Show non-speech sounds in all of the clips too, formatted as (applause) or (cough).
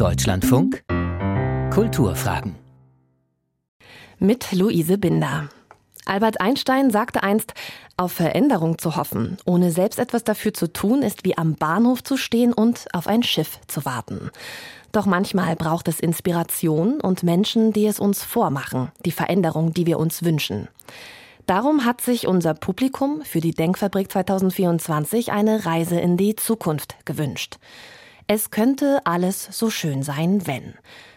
Deutschlandfunk Kulturfragen mit Luise Binder. Albert Einstein sagte einst, auf Veränderung zu hoffen, ohne selbst etwas dafür zu tun, ist wie am Bahnhof zu stehen und auf ein Schiff zu warten. Doch manchmal braucht es Inspiration und Menschen, die es uns vormachen, die Veränderung, die wir uns wünschen. Darum hat sich unser Publikum für die Denkfabrik 2024 eine Reise in die Zukunft gewünscht. Es könnte alles so schön sein, wenn.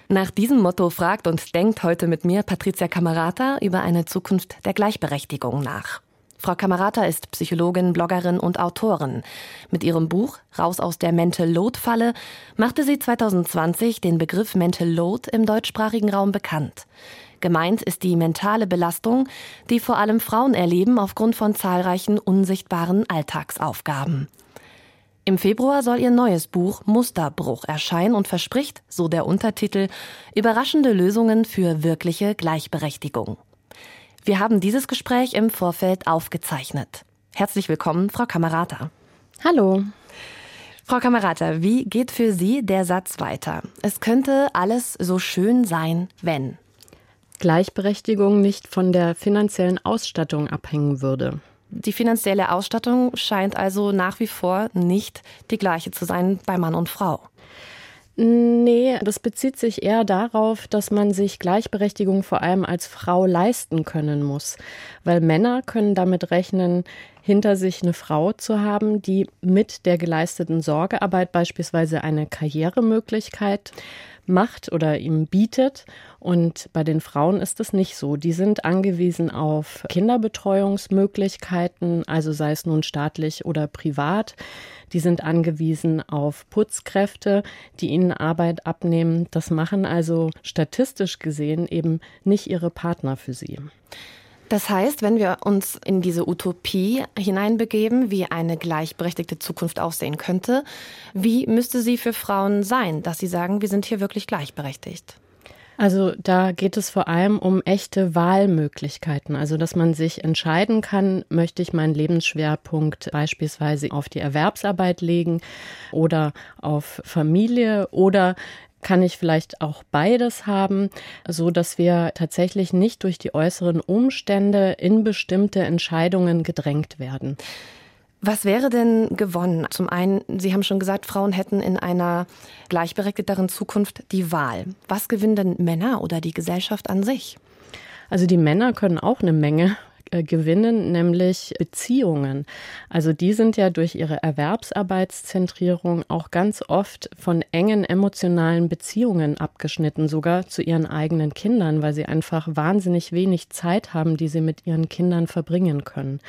Nach diesem Motto fragt und denkt heute mit mir Patricia Camerata über eine Zukunft der Gleichberechtigung nach. Frau Camerata ist Psychologin, Bloggerin und Autorin. Mit ihrem Buch Raus aus der Mental Load Falle machte sie 2020 den Begriff Mental Load im deutschsprachigen Raum bekannt. Gemeint ist die mentale Belastung, die vor allem Frauen erleben aufgrund von zahlreichen unsichtbaren Alltagsaufgaben. Im Februar soll ihr neues Buch Musterbruch erscheinen und verspricht, so der Untertitel, überraschende Lösungen für wirkliche Gleichberechtigung. Wir haben dieses Gespräch im Vorfeld aufgezeichnet. Herzlich willkommen, Frau Kamerata. Hallo. Frau Kamerata, wie geht für Sie der Satz weiter? Es könnte alles so schön sein, wenn Gleichberechtigung nicht von der finanziellen Ausstattung abhängen würde. Die finanzielle Ausstattung scheint also nach wie vor nicht die gleiche zu sein bei Mann und Frau. Nee, das bezieht sich eher darauf, dass man sich Gleichberechtigung vor allem als Frau leisten können muss. Weil Männer können damit rechnen, hinter sich eine Frau zu haben, die mit der geleisteten Sorgearbeit beispielsweise eine Karrieremöglichkeit macht oder ihm bietet. Und bei den Frauen ist es nicht so. Die sind angewiesen auf Kinderbetreuungsmöglichkeiten, also sei es nun staatlich oder privat. Die sind angewiesen auf Putzkräfte, die ihnen Arbeit abnehmen. Das machen also statistisch gesehen eben nicht ihre Partner für sie. Das heißt, wenn wir uns in diese Utopie hineinbegeben, wie eine gleichberechtigte Zukunft aussehen könnte, wie müsste sie für Frauen sein, dass sie sagen, wir sind hier wirklich gleichberechtigt? Also da geht es vor allem um echte Wahlmöglichkeiten, also dass man sich entscheiden kann, möchte ich meinen Lebensschwerpunkt beispielsweise auf die Erwerbsarbeit legen oder auf Familie oder kann ich vielleicht auch beides haben, so dass wir tatsächlich nicht durch die äußeren Umstände in bestimmte Entscheidungen gedrängt werden. Was wäre denn gewonnen? Zum einen, Sie haben schon gesagt, Frauen hätten in einer gleichberechtigteren Zukunft die Wahl. Was gewinnen denn Männer oder die Gesellschaft an sich? Also die Männer können auch eine Menge äh, gewinnen, nämlich Beziehungen. Also die sind ja durch ihre Erwerbsarbeitszentrierung auch ganz oft von engen emotionalen Beziehungen abgeschnitten, sogar zu ihren eigenen Kindern, weil sie einfach wahnsinnig wenig Zeit haben, die sie mit ihren Kindern verbringen können.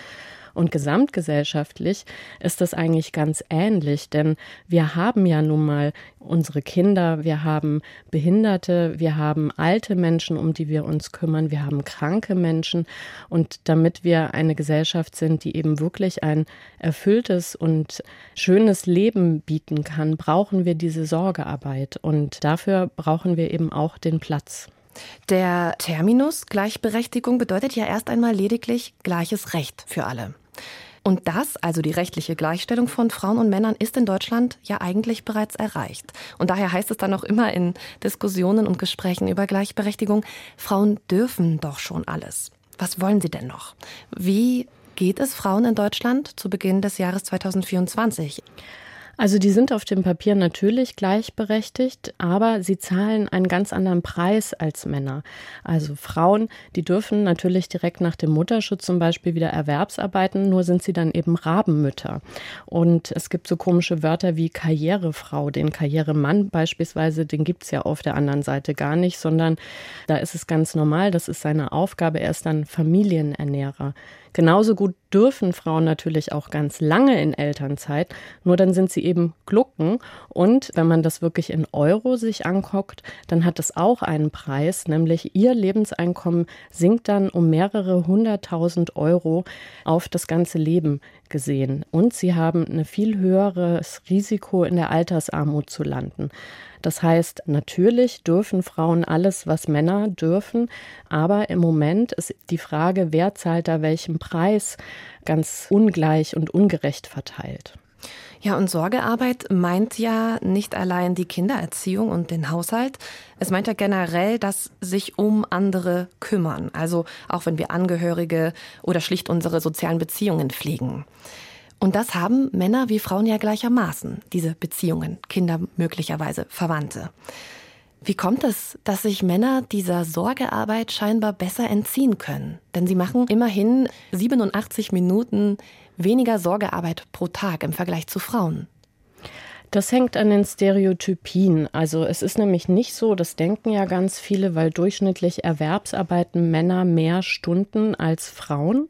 Und gesamtgesellschaftlich ist das eigentlich ganz ähnlich, denn wir haben ja nun mal unsere Kinder, wir haben Behinderte, wir haben alte Menschen, um die wir uns kümmern, wir haben kranke Menschen. Und damit wir eine Gesellschaft sind, die eben wirklich ein erfülltes und schönes Leben bieten kann, brauchen wir diese Sorgearbeit. Und dafür brauchen wir eben auch den Platz. Der Terminus Gleichberechtigung bedeutet ja erst einmal lediglich gleiches Recht für alle. Und das, also die rechtliche Gleichstellung von Frauen und Männern, ist in Deutschland ja eigentlich bereits erreicht. Und daher heißt es dann auch immer in Diskussionen und Gesprächen über Gleichberechtigung, Frauen dürfen doch schon alles. Was wollen sie denn noch? Wie geht es Frauen in Deutschland zu Beginn des Jahres 2024? Also die sind auf dem Papier natürlich gleichberechtigt, aber sie zahlen einen ganz anderen Preis als Männer. Also Frauen, die dürfen natürlich direkt nach dem Mutterschutz zum Beispiel wieder Erwerbsarbeiten, nur sind sie dann eben Rabenmütter. Und es gibt so komische Wörter wie Karrierefrau. Den Karrieremann beispielsweise, den gibt es ja auf der anderen Seite gar nicht, sondern da ist es ganz normal, das ist seine Aufgabe, er ist dann Familienernährer. Genauso gut dürfen Frauen natürlich auch ganz lange in Elternzeit, nur dann sind sie eben Glucken. Und wenn man das wirklich in Euro sich anguckt, dann hat es auch einen Preis, nämlich ihr Lebenseinkommen sinkt dann um mehrere hunderttausend Euro auf das ganze Leben gesehen. Und sie haben ein viel höheres Risiko, in der Altersarmut zu landen. Das heißt, natürlich dürfen Frauen alles, was Männer dürfen, aber im Moment ist die Frage, wer zahlt da welchen Preis, ganz ungleich und ungerecht verteilt. Ja, und Sorgearbeit meint ja nicht allein die Kindererziehung und den Haushalt. Es meint ja generell das sich um andere kümmern. Also auch wenn wir Angehörige oder schlicht unsere sozialen Beziehungen pflegen. Und das haben Männer wie Frauen ja gleichermaßen, diese Beziehungen, Kinder möglicherweise, Verwandte. Wie kommt es, dass sich Männer dieser Sorgearbeit scheinbar besser entziehen können? Denn sie machen immerhin 87 Minuten weniger Sorgearbeit pro Tag im Vergleich zu Frauen. Das hängt an den Stereotypien. Also es ist nämlich nicht so, das denken ja ganz viele, weil durchschnittlich erwerbsarbeiten Männer mehr Stunden als Frauen.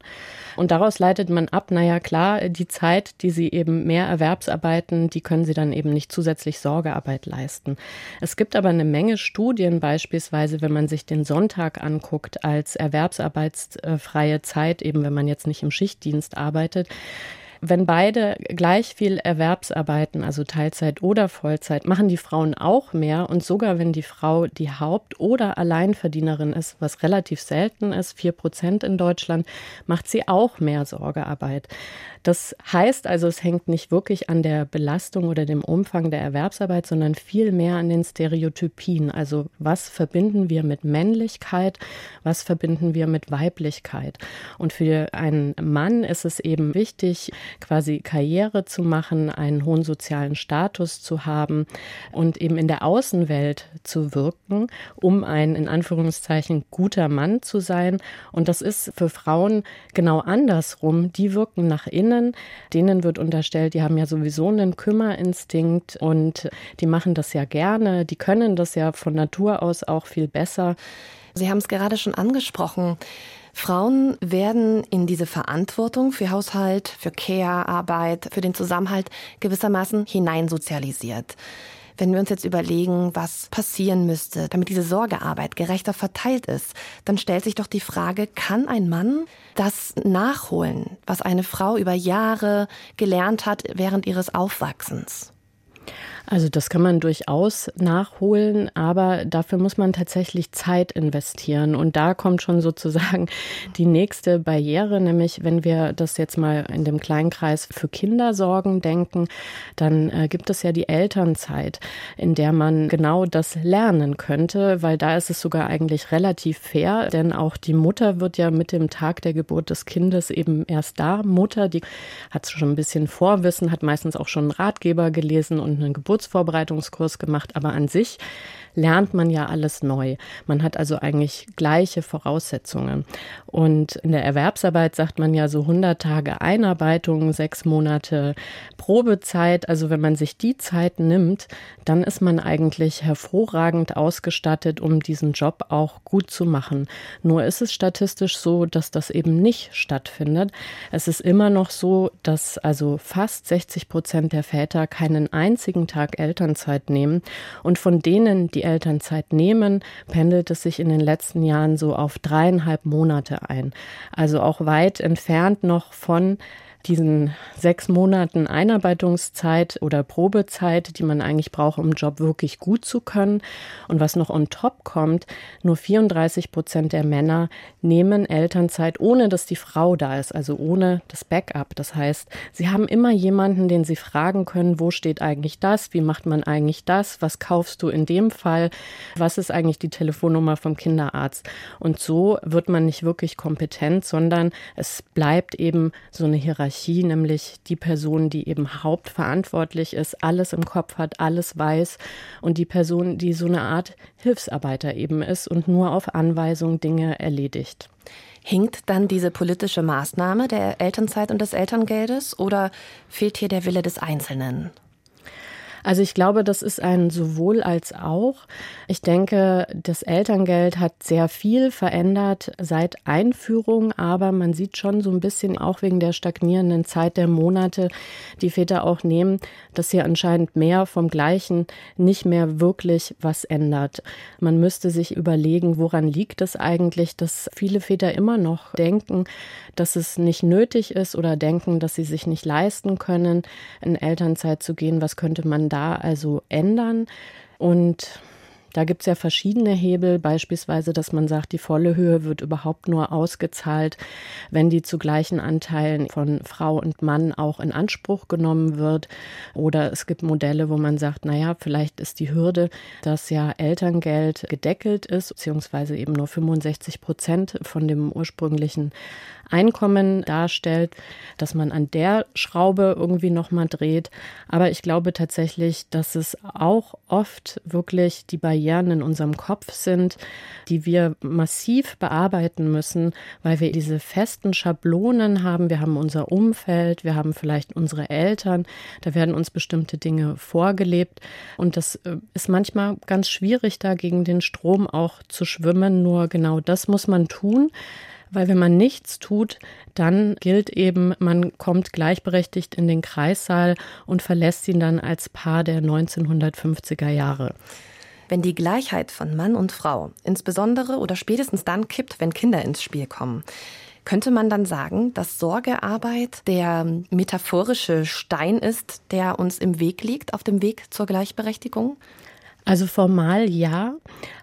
Und daraus leitet man ab, naja klar, die Zeit, die sie eben mehr Erwerbsarbeiten, die können sie dann eben nicht zusätzlich Sorgearbeit leisten. Es gibt aber eine Menge Studien, beispielsweise wenn man sich den Sonntag anguckt als erwerbsarbeitsfreie Zeit, eben wenn man jetzt nicht im Schichtdienst arbeitet wenn beide gleich viel Erwerbsarbeiten, also Teilzeit oder Vollzeit, machen die Frauen auch mehr. Und sogar wenn die Frau die Haupt- oder Alleinverdienerin ist, was relativ selten ist, vier Prozent in Deutschland, macht sie auch mehr Sorgearbeit. Das heißt also, es hängt nicht wirklich an der Belastung oder dem Umfang der Erwerbsarbeit, sondern viel mehr an den Stereotypien. Also was verbinden wir mit Männlichkeit, was verbinden wir mit Weiblichkeit. Und für einen Mann ist es eben wichtig, quasi Karriere zu machen, einen hohen sozialen Status zu haben und eben in der Außenwelt zu wirken, um ein in Anführungszeichen guter Mann zu sein. Und das ist für Frauen genau andersrum. Die wirken nach innen Männern, denen wird unterstellt, die haben ja sowieso einen Kümmerinstinkt und die machen das ja gerne, die können das ja von Natur aus auch viel besser. Sie haben es gerade schon angesprochen. Frauen werden in diese Verantwortung für Haushalt, für Care-Arbeit, für den Zusammenhalt gewissermaßen hineinsozialisiert. Wenn wir uns jetzt überlegen, was passieren müsste, damit diese Sorgearbeit gerechter verteilt ist, dann stellt sich doch die Frage, kann ein Mann das nachholen, was eine Frau über Jahre gelernt hat während ihres Aufwachsens? Also das kann man durchaus nachholen, aber dafür muss man tatsächlich Zeit investieren. Und da kommt schon sozusagen die nächste Barriere, nämlich wenn wir das jetzt mal in dem Kleinkreis für Kindersorgen denken, dann äh, gibt es ja die Elternzeit, in der man genau das lernen könnte, weil da ist es sogar eigentlich relativ fair, denn auch die Mutter wird ja mit dem Tag der Geburt des Kindes eben erst da. Mutter, die hat schon ein bisschen Vorwissen, hat meistens auch schon einen Ratgeber gelesen und einen Geburt Geburtsvorbereitungskurs gemacht, aber an sich lernt man ja alles neu. Man hat also eigentlich gleiche Voraussetzungen. Und in der Erwerbsarbeit sagt man ja so 100 Tage Einarbeitung, sechs Monate Probezeit. Also wenn man sich die Zeit nimmt, dann ist man eigentlich hervorragend ausgestattet, um diesen Job auch gut zu machen. Nur ist es statistisch so, dass das eben nicht stattfindet. Es ist immer noch so, dass also fast 60 Prozent der Väter keinen einzigen Tag Elternzeit nehmen. Und von denen, die Elternzeit nehmen, pendelt es sich in den letzten Jahren so auf dreieinhalb Monate ein. Also auch weit entfernt noch von diesen sechs Monaten Einarbeitungszeit oder Probezeit, die man eigentlich braucht, um Job wirklich gut zu können. Und was noch on top kommt, nur 34 Prozent der Männer nehmen Elternzeit, ohne dass die Frau da ist, also ohne das Backup. Das heißt, sie haben immer jemanden, den sie fragen können, wo steht eigentlich das, wie macht man eigentlich das, was kaufst du in dem Fall, was ist eigentlich die Telefonnummer vom Kinderarzt. Und so wird man nicht wirklich kompetent, sondern es bleibt eben so eine Hierarchie Hierarchie, nämlich die Person, die eben hauptverantwortlich ist, alles im Kopf hat, alles weiß und die Person, die so eine Art Hilfsarbeiter eben ist und nur auf Anweisung Dinge erledigt. Hinkt dann diese politische Maßnahme der Elternzeit und des Elterngeldes oder fehlt hier der Wille des Einzelnen? Also ich glaube, das ist ein sowohl als auch. Ich denke, das Elterngeld hat sehr viel verändert seit Einführung, aber man sieht schon so ein bisschen auch wegen der stagnierenden Zeit der Monate, die Väter auch nehmen, dass hier anscheinend mehr vom Gleichen nicht mehr wirklich was ändert. Man müsste sich überlegen, woran liegt es eigentlich, dass viele Väter immer noch denken, dass es nicht nötig ist oder denken, dass sie sich nicht leisten können, in Elternzeit zu gehen. Was könnte man da also ändern. Und Da gibt es ja verschiedene Hebel, beispielsweise, dass man sagt, die volle Höhe wird überhaupt nur ausgezahlt, wenn die zu gleichen Anteilen von Frau und Mann auch in Anspruch genommen wird. Oder es gibt Modelle, wo man sagt, naja, vielleicht ist die Hürde, dass ja Elterngeld gedeckelt ist, beziehungsweise eben nur 65 Prozent von dem ursprünglichen Einkommen darstellt, dass man an der Schraube irgendwie nochmal dreht. Aber ich glaube tatsächlich, dass es auch oft wirklich die Barrieren in unserem Kopf sind, die wir massiv bearbeiten müssen, weil wir diese festen Schablonen haben. Wir haben unser Umfeld, wir haben vielleicht unsere Eltern, da werden uns bestimmte Dinge vorgelebt. Und das äh, ist manchmal ganz schwierig, da gegen den Strom auch zu schwimmen. Nur genau das muss man tun. Weil wenn man nichts tut, dann gilt eben, man kommt gleichberechtigt in den Kreissaal und verlässt ihn dann als Paar der 1950er Jahre. Wenn die Gleichheit von Mann und Frau insbesondere oder spätestens dann kippt, wenn Kinder ins Spiel kommen, könnte man dann sagen, dass Sorgearbeit der metaphorische Stein ist, der uns im Weg liegt, auf dem Weg zur Gleichberechtigung? Also formal ja,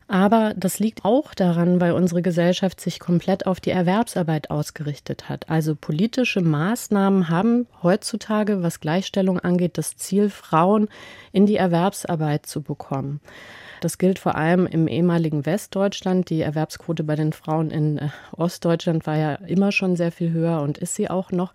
aber das liegt auch daran, weil unsere Gesellschaft sich komplett auf die Erwerbsarbeit ausgerichtet hat. Also politische Maßnahmen haben heutzutage, was Gleichstellung angeht, das Ziel, Frauen in die Erwerbsarbeit zu bekommen. Das gilt vor allem im ehemaligen Westdeutschland. Die Erwerbsquote bei den Frauen in äh, Ostdeutschland war ja immer schon sehr viel höher und ist sie auch noch.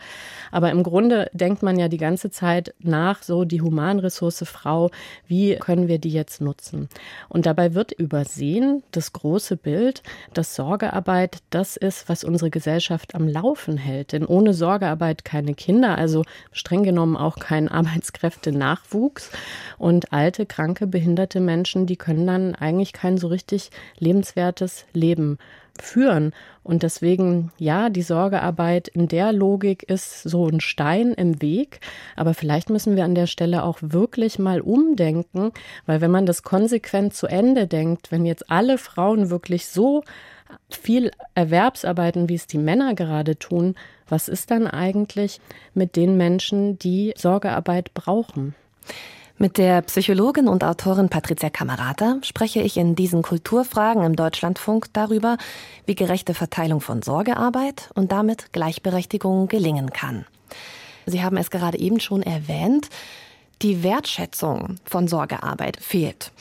Aber im Grunde denkt man ja die ganze Zeit nach, so die Humanressource Frau, wie können wir die jetzt nutzen? Und dabei wird übersehen, das große Bild, dass Sorgearbeit das ist, was unsere Gesellschaft am Laufen hält. Denn ohne Sorgearbeit keine Kinder, also streng genommen auch kein (laughs) Arbeitskräftenachwuchs. Und alte, kranke, behinderte Menschen, die können können eigentlich kein so richtig lebenswertes Leben führen. Und deswegen, ja, die Sorgearbeit in der Logik ist so ein Stein im Weg. Aber vielleicht müssen wir an der Stelle auch wirklich mal umdenken, weil wenn man das konsequent zu Ende denkt, wenn jetzt alle Frauen wirklich so viel Erwerbsarbeiten, wie es die Männer gerade tun, was ist dann eigentlich mit den Menschen, die Sorgearbeit brauchen? Mit der Psychologin und Autorin Patricia Kamerata spreche ich in diesen Kulturfragen im Deutschlandfunk darüber, wie gerechte Verteilung von Sorgearbeit und damit Gleichberechtigung gelingen kann. Sie haben es gerade eben schon erwähnt, die Wertschätzung von Sorgearbeit fehlt.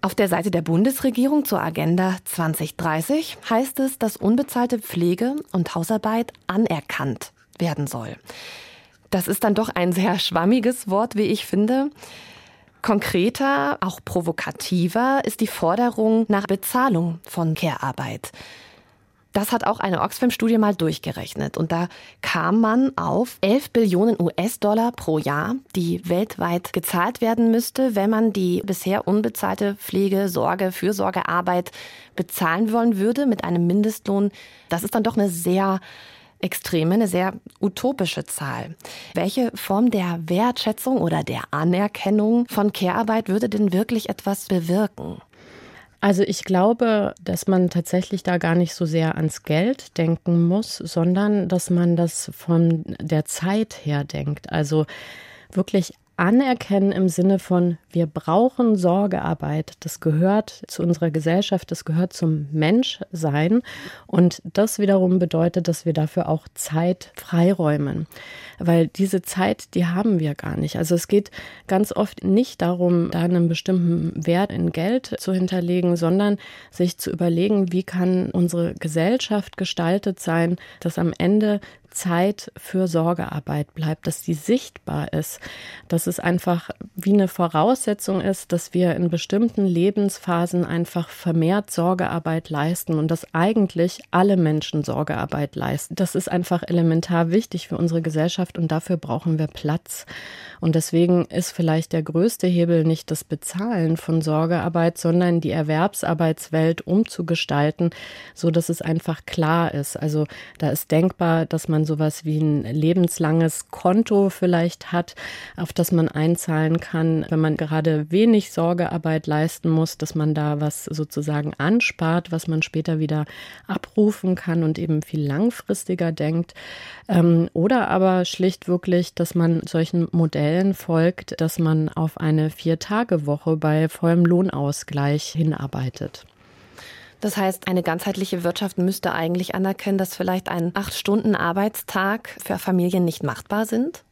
Auf der Seite der Bundesregierung zur Agenda 2030 heißt es, dass unbezahlte Pflege und Hausarbeit anerkannt werden soll. Das ist dann doch ein sehr schwammiges Wort, wie ich finde. Konkreter, auch provokativer ist die Forderung nach Bezahlung von Care-Arbeit. Das hat auch eine Oxfam-Studie mal durchgerechnet. Und da kam man auf 11 Billionen US-Dollar pro Jahr, die weltweit gezahlt werden müsste, wenn man die bisher unbezahlte Pflege, Sorge, Fürsorgearbeit bezahlen wollen würde mit einem Mindestlohn. Das ist dann doch eine sehr Extreme eine sehr utopische Zahl. Welche Form der Wertschätzung oder der Anerkennung von Care-Arbeit würde denn wirklich etwas bewirken? Also ich glaube, dass man tatsächlich da gar nicht so sehr ans Geld denken muss, sondern dass man das von der Zeit her denkt. Also wirklich anerkennen im Sinne von, wir brauchen Sorgearbeit. Das gehört zu unserer Gesellschaft, das gehört zum Menschsein. Und das wiederum bedeutet, dass wir dafür auch Zeit freiräumen. Weil diese Zeit, die haben wir gar nicht. Also es geht ganz oft nicht darum, da einen bestimmten Wert in Geld zu hinterlegen, sondern sich zu überlegen, wie kann unsere Gesellschaft gestaltet sein, dass am Ende Zeit für Sorgearbeit bleibt, dass die sichtbar ist, dass es einfach wie eine Voraussetzung ist, dass wir in bestimmten Lebensphasen einfach vermehrt Sorgearbeit leisten und dass eigentlich alle Menschen Sorgearbeit leisten. Das ist einfach elementar wichtig für unsere Gesellschaft und dafür brauchen wir Platz. Und deswegen ist vielleicht der größte Hebel nicht das Bezahlen von Sorgearbeit, sondern die Erwerbsarbeitswelt umzugestalten, so dass es einfach klar ist. Also da ist denkbar, dass man sowas wie ein lebenslanges Konto vielleicht hat, auf das man einzahlen kann, wenn man gerade wenig Sorgearbeit leisten muss, dass man da was sozusagen anspart, was man später wieder abrufen kann und eben viel langfristiger denkt. Ähm, oder aber schlicht wirklich, dass man solchen Modellen folgt, dass man auf eine Vier-Tage-Woche bei vollem Lohnausgleich hinarbeitet. Das heißt, eine ganzheitliche Wirtschaft müsste eigentlich anerkennen, dass vielleicht ein Acht-Stunden-Arbeitstag für Familien nicht machbar sind?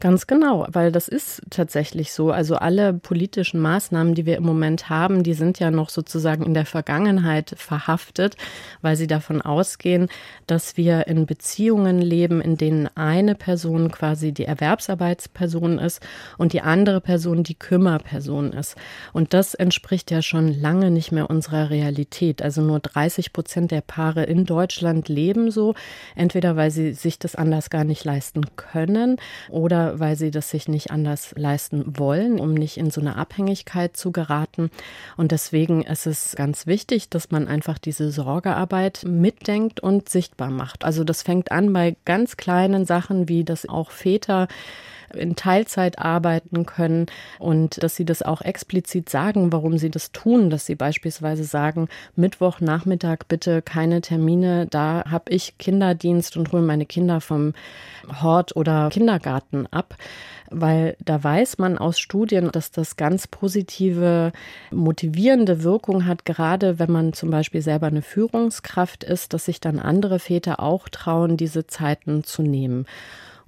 Ganz genau, weil das ist tatsächlich so. Also alle politischen Maßnahmen, die wir im Moment haben, die sind ja noch sozusagen in der Vergangenheit verhaftet, weil sie davon ausgehen, dass wir in Beziehungen leben, in denen eine Person quasi die Erwerbsarbeitsperson ist und die andere Person die Kümmerperson ist. Und das entspricht ja schon lange nicht mehr unserer Realität. Also nur 30 Prozent der Paare in Deutschland leben so, entweder weil sie sich das anders gar nicht leisten können oder weil sie das sich nicht anders leisten wollen, um nicht in so eine Abhängigkeit zu geraten. Und deswegen ist es ganz wichtig, dass man einfach diese Sorgearbeit mitdenkt und sichtbar macht. Also das fängt an bei ganz kleinen Sachen, wie dass auch Väter in Teilzeit arbeiten können und dass sie das auch explizit sagen, warum sie das tun, dass sie beispielsweise sagen, Mittwochnachmittag bitte keine Termine, da habe ich Kinderdienst und hole meine Kinder vom Hort oder Kindergarten ab weil da weiß man aus Studien, dass das ganz positive, motivierende Wirkung hat, gerade wenn man zum Beispiel selber eine Führungskraft ist, dass sich dann andere Väter auch trauen, diese Zeiten zu nehmen.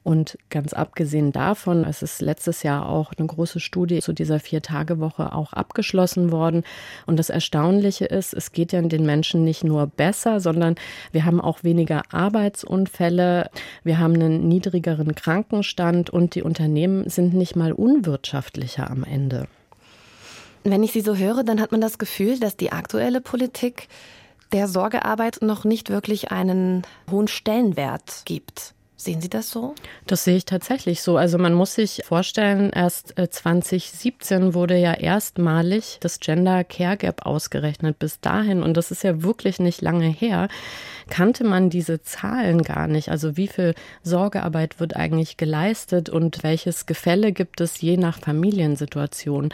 Und ganz abgesehen davon, es ist letztes Jahr auch eine große Studie zu dieser Vier-Tage-Woche auch abgeschlossen worden. Und das Erstaunliche ist, es geht ja den Menschen nicht nur besser, sondern wir haben auch weniger Arbeitsunfälle, wir haben einen niedrigeren Krankenstand und die Unternehmen sind nicht mal unwirtschaftlicher am Ende. Wenn ich Sie so höre, dann hat man das Gefühl, dass die aktuelle Politik der Sorgearbeit noch nicht wirklich einen hohen Stellenwert gibt. Sehen Sie das so? Das sehe ich tatsächlich so. Also man muss sich vorstellen, erst 2017 äh, wurde ja erstmalig das Gender Care Gap ausgerechnet bis dahin. Und das ist ja wirklich nicht lange her kannte man diese Zahlen gar nicht. Also wie viel Sorgearbeit wird eigentlich geleistet und welches Gefälle gibt es je nach Familiensituation.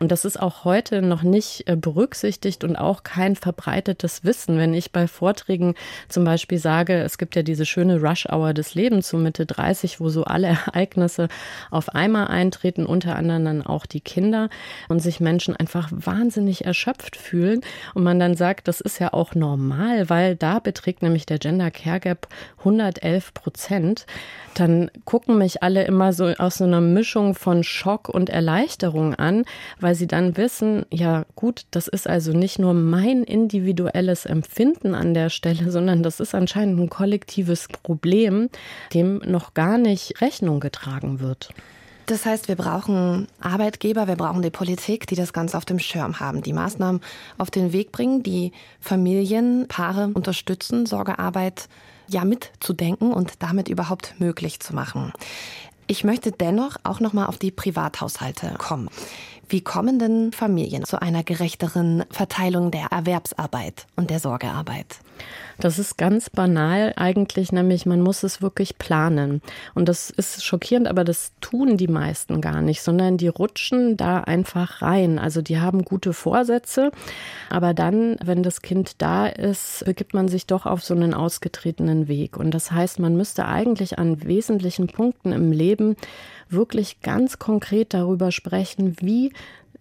Und das ist auch heute noch nicht äh, berücksichtigt und auch kein verbreitetes Wissen. Wenn ich bei Vorträgen zum Beispiel sage, es gibt ja diese schöne Rush-Hour des Lebens, so Mitte 30, wo so alle (laughs) Ereignisse auf einmal eintreten, unter anderem dann auch die Kinder und sich Menschen einfach wahnsinnig erschöpft fühlen. Und man dann sagt, das ist ja auch normal, weil da beträgt nämlich der Gender Care Gap 111 Prozent, dann gucken mich alle immer so aus so einer Mischung von Schock und Erleichterung an, weil sie dann wissen, ja gut, das ist also nicht nur mein individuelles Empfinden an der Stelle, (laughs) sondern das ist anscheinend ein kollektives Problem, dem noch gar nicht Rechnung getragen wird. Das heißt, wir brauchen Arbeitgeber, wir brauchen die Politik, die das Ganze auf dem Schirm haben, die Maßnahmen auf den Weg bringen, die Familien, Paare unterstützen, Sorgearbeit ja mitzudenken und damit überhaupt möglich zu machen. Ich möchte dennoch auch noch mal auf die Privathaushalte kommen. Wie kommen denn Familien zu einer gerechteren Verteilung der Erwerbsarbeit und der Sorgearbeit? Das ist ganz banal eigentlich, nämlich man muss es wirklich planen. Und das ist schockierend, aber das tun die meisten gar nicht, sondern die rutschen da einfach rein. Also die haben gute Vorsätze, aber dann, wenn das Kind da ist, begibt man sich doch auf so einen ausgetretenen Weg. Und das heißt, man müsste eigentlich an wesentlichen Punkten im Leben wirklich ganz konkret darüber sprechen, wie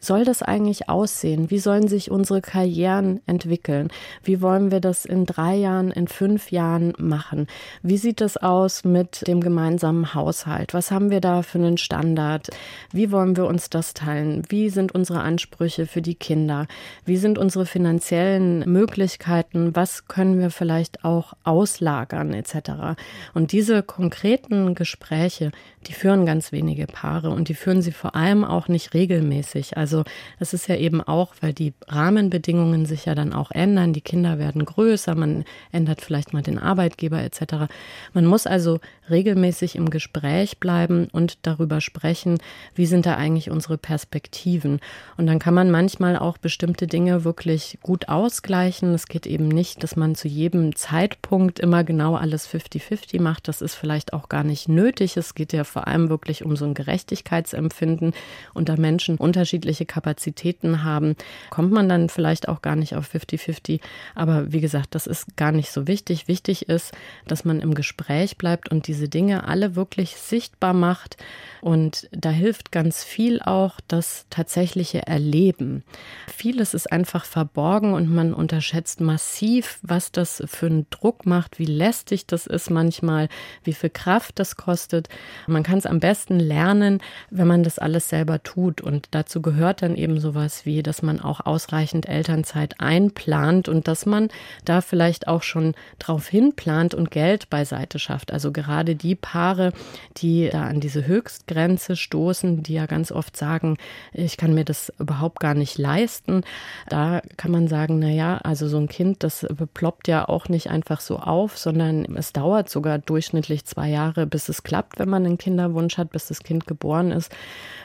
soll das eigentlich aussehen? Wie sollen sich unsere Karrieren entwickeln? Wie wollen wir das in drei Jahren, in fünf Jahren machen? Wie sieht es aus mit dem gemeinsamen Haushalt? Was haben wir da für einen Standard? Wie wollen wir uns das teilen? Wie sind unsere Ansprüche für die Kinder? Wie sind unsere finanziellen Möglichkeiten? Was können wir vielleicht auch auslagern etc.? Und diese konkreten Gespräche, die führen ganz wenige Paare und die führen sie vor allem auch nicht regelmäßig. Also Also das ist ja eben auch, weil die Rahmenbedingungen sich ja dann auch ändern, die Kinder werden größer, man ändert vielleicht mal den Arbeitgeber etc. Man muss also regelmäßig im Gespräch bleiben und darüber sprechen, wie sind da eigentlich unsere Perspektiven. Und dann kann man manchmal auch bestimmte Dinge wirklich gut ausgleichen. Es geht eben nicht, dass man zu jedem Zeitpunkt immer genau alles 50-50 macht. Das ist vielleicht auch gar nicht nötig. Es geht ja vor allem wirklich um so ein Gerechtigkeitsempfinden. Und da Menschen unterschiedliche Kapazitäten haben, kommt man dann vielleicht auch gar nicht auf 50-50. Aber wie gesagt, das ist gar nicht so wichtig. Wichtig ist, dass man im Gespräch bleibt und diese Dinge alle wirklich sichtbar macht. Und da hilft ganz viel auch das tatsächliche Erleben. Vieles ist einfach verborgen und man unterschätzt massiv, was das für einen Druck macht, wie lästig das ist manchmal, wie viel Kraft das kostet. Man kann es am besten lernen, wenn man das alles selber tut. Und dazu gehört dann eben sowas wie, dass man auch ausreichend Elternzeit einplant und dass man da vielleicht auch schon drauf hinplant und Geld beiseite schafft. Also gerade die Paare, die da an diese Höchstgrenze stoßen, die ja ganz oft sagen, ich kann mir das überhaupt gar nicht leisten, da kann man sagen, na ja, also so ein Kind, das ploppt ja auch nicht einfach so auf, sondern es dauert sogar durchschnittlich zwei Jahre, bis es klappt, wenn man einen Kinderwunsch hat, bis das Kind geboren ist.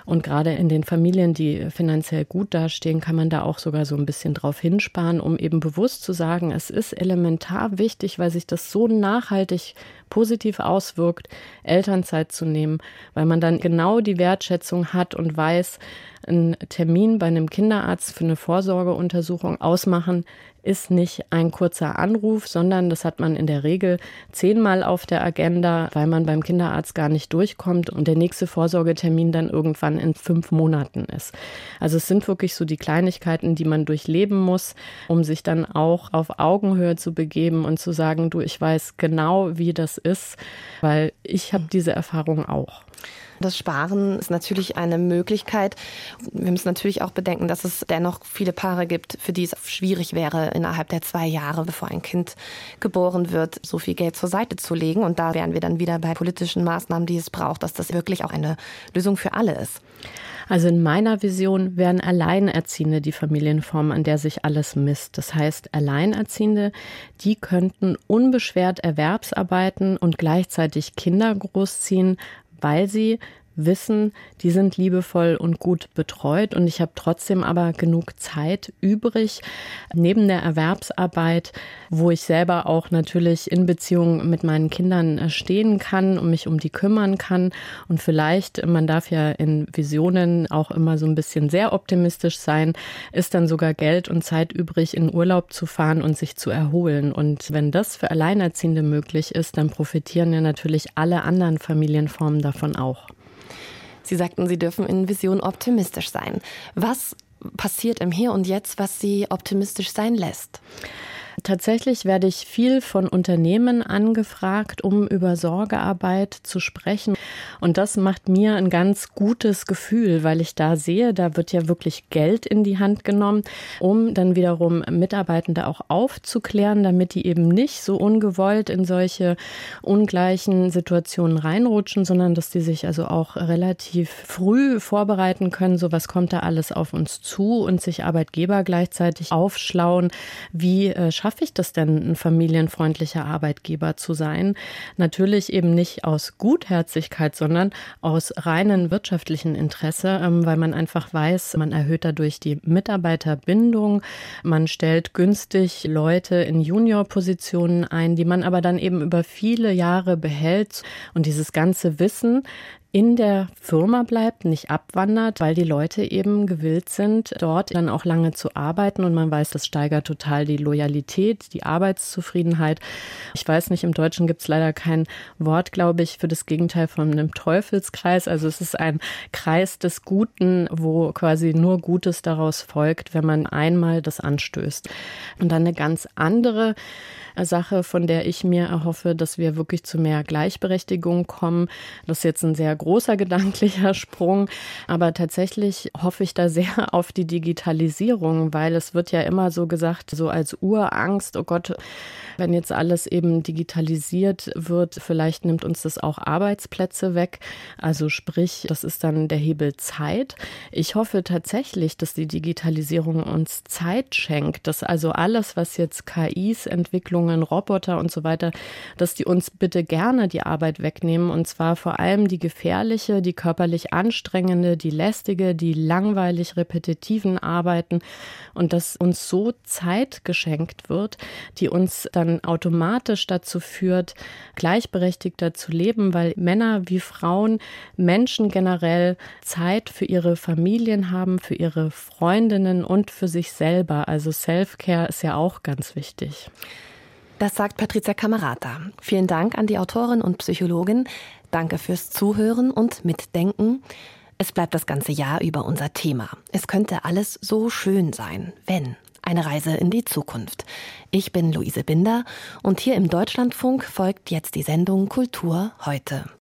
Und gerade in den Familien, die finanziell gut dastehen, kann man da auch sogar so ein bisschen drauf hinsparen, um eben bewusst zu sagen, es ist elementar wichtig, weil sich das so nachhaltig positiv auswirkt, Elternzeit zu nehmen, weil man dann genau die Wertschätzung hat und weiß, einen Termin bei einem Kinderarzt für eine Vorsorgeuntersuchung ausmachen, ist nicht ein kurzer Anruf, sondern das hat man in der Regel zehnmal auf der Agenda, weil man beim Kinderarzt gar nicht durchkommt und der nächste Vorsorgetermin dann irgendwann in fünf Monaten ist. Also es sind wirklich so die Kleinigkeiten, die man durchleben muss, um sich dann auch auf Augenhöhe zu begeben und zu sagen, du, ich weiß genau, wie das ist, weil ich habe diese Erfahrung auch. Das Sparen ist natürlich eine Möglichkeit. Wir müssen natürlich auch bedenken, dass es dennoch viele Paare gibt, für die es schwierig wäre, innerhalb der zwei Jahre, bevor ein Kind geboren wird, so viel Geld zur Seite zu legen. Und da wären wir dann wieder bei politischen Maßnahmen, die es braucht, dass das wirklich auch eine Lösung für alle ist. Also in meiner Vision wären Alleinerziehende die Familienform, an der sich alles misst. Das heißt, Alleinerziehende, die könnten unbeschwert Erwerbsarbeiten und gleichzeitig Kinder großziehen, weil sie wissen, die sind liebevoll und gut betreut. Und ich habe trotzdem aber genug Zeit übrig neben der Erwerbsarbeit, wo ich selber auch natürlich in Beziehung mit meinen Kindern äh, stehen kann und mich um die kümmern kann. Und vielleicht, man darf ja in Visionen auch immer so ein bisschen sehr optimistisch sein, ist dann sogar Geld und Zeit übrig, in Urlaub zu fahren und sich zu erholen. Und wenn das für Alleinerziehende möglich ist, dann profitieren ja natürlich alle anderen Familienformen davon auch. Sie sagten, Sie dürfen in Vision optimistisch sein. Was passiert im Hier und Jetzt, was Sie optimistisch sein lässt? Tatsächlich werde ich viel von Unternehmen angefragt, um über Sorgearbeit zu sprechen. Und das macht mir ein ganz gutes Gefühl, weil ich da sehe, da wird ja wirklich Geld in die Hand genommen, um dann wiederum Mitarbeitende auch aufzuklären, damit die eben nicht so ungewollt in solche ungleichen Situationen reinrutschen, sondern dass die sich also auch relativ früh vorbereiten können, so was kommt da alles auf uns zu und sich Arbeitgeber gleichzeitig aufschlauen, wie äh, schaffe ich das denn, ein familienfreundlicher Arbeitgeber zu sein? Natürlich eben nicht aus Gutherzigkeit, sondern aus reinen wirtschaftlichen Interesse, ähm, weil man einfach weiß, man erhöht dadurch die Mitarbeiterbindung, man stellt günstig Leute in Juniorpositionen ein, die man aber dann eben über viele Jahre behält und dieses ganze Wissen in der Firma bleibt, nicht abwandert, weil die Leute eben gewillt sind, dort dann auch lange zu arbeiten und man weiß, das steigert total die Loyalität, die Arbeitszufriedenheit. Ich weiß nicht, im Deutschen gibt es leider kein Wort, glaube ich, für das Gegenteil von einem Teufelskreis. Also es ist ein Kreis des Guten, wo quasi nur Gutes daraus folgt, wenn man einmal das anstößt. Und dann eine ganz andere Sache, von der ich mir erhoffe, dass wir wirklich zu mehr Gleichberechtigung kommen. Das ist jetzt ein sehr großer gedanklicher (laughs) Sprung. Aber tatsächlich hoffe ich da sehr (laughs) auf die Digitalisierung, weil es wird ja immer so gesagt, so als Urangst, oh Gott, wenn jetzt alles eben digitalisiert wird, vielleicht nimmt uns das auch Arbeitsplätze weg. Also sprich, das ist dann der Hebel Zeit. Ich hoffe tatsächlich, dass die Digitalisierung uns Zeit schenkt, dass also alles, was jetzt KIs, Entwicklungen, Roboter und so weiter, dass die uns bitte gerne die Arbeit wegnehmen und zwar vor allem die gefährliche, die körperlich anstrengende, die lästige, die langweilig repetitiven Arbeiten und dass uns so Zeit geschenkt wird, die uns dann automatisch dazu führt, gleichberechtigter zu leben, weil Männer wie Frauen, Menschen generell Zeit für ihre Familien haben, für ihre Freundinnen und für sich selber. Also Self-Care ist ja auch ganz wichtig. Das sagt Patricia Camerata. Vielen Dank an die Autorin und Psychologin. Danke fürs Zuhören und Mitdenken. Es bleibt das ganze Jahr über unser Thema. Es könnte alles so schön sein, wenn. Eine Reise in die Zukunft. Ich bin Luise Binder und hier im Deutschlandfunk folgt jetzt die Sendung Kultur heute.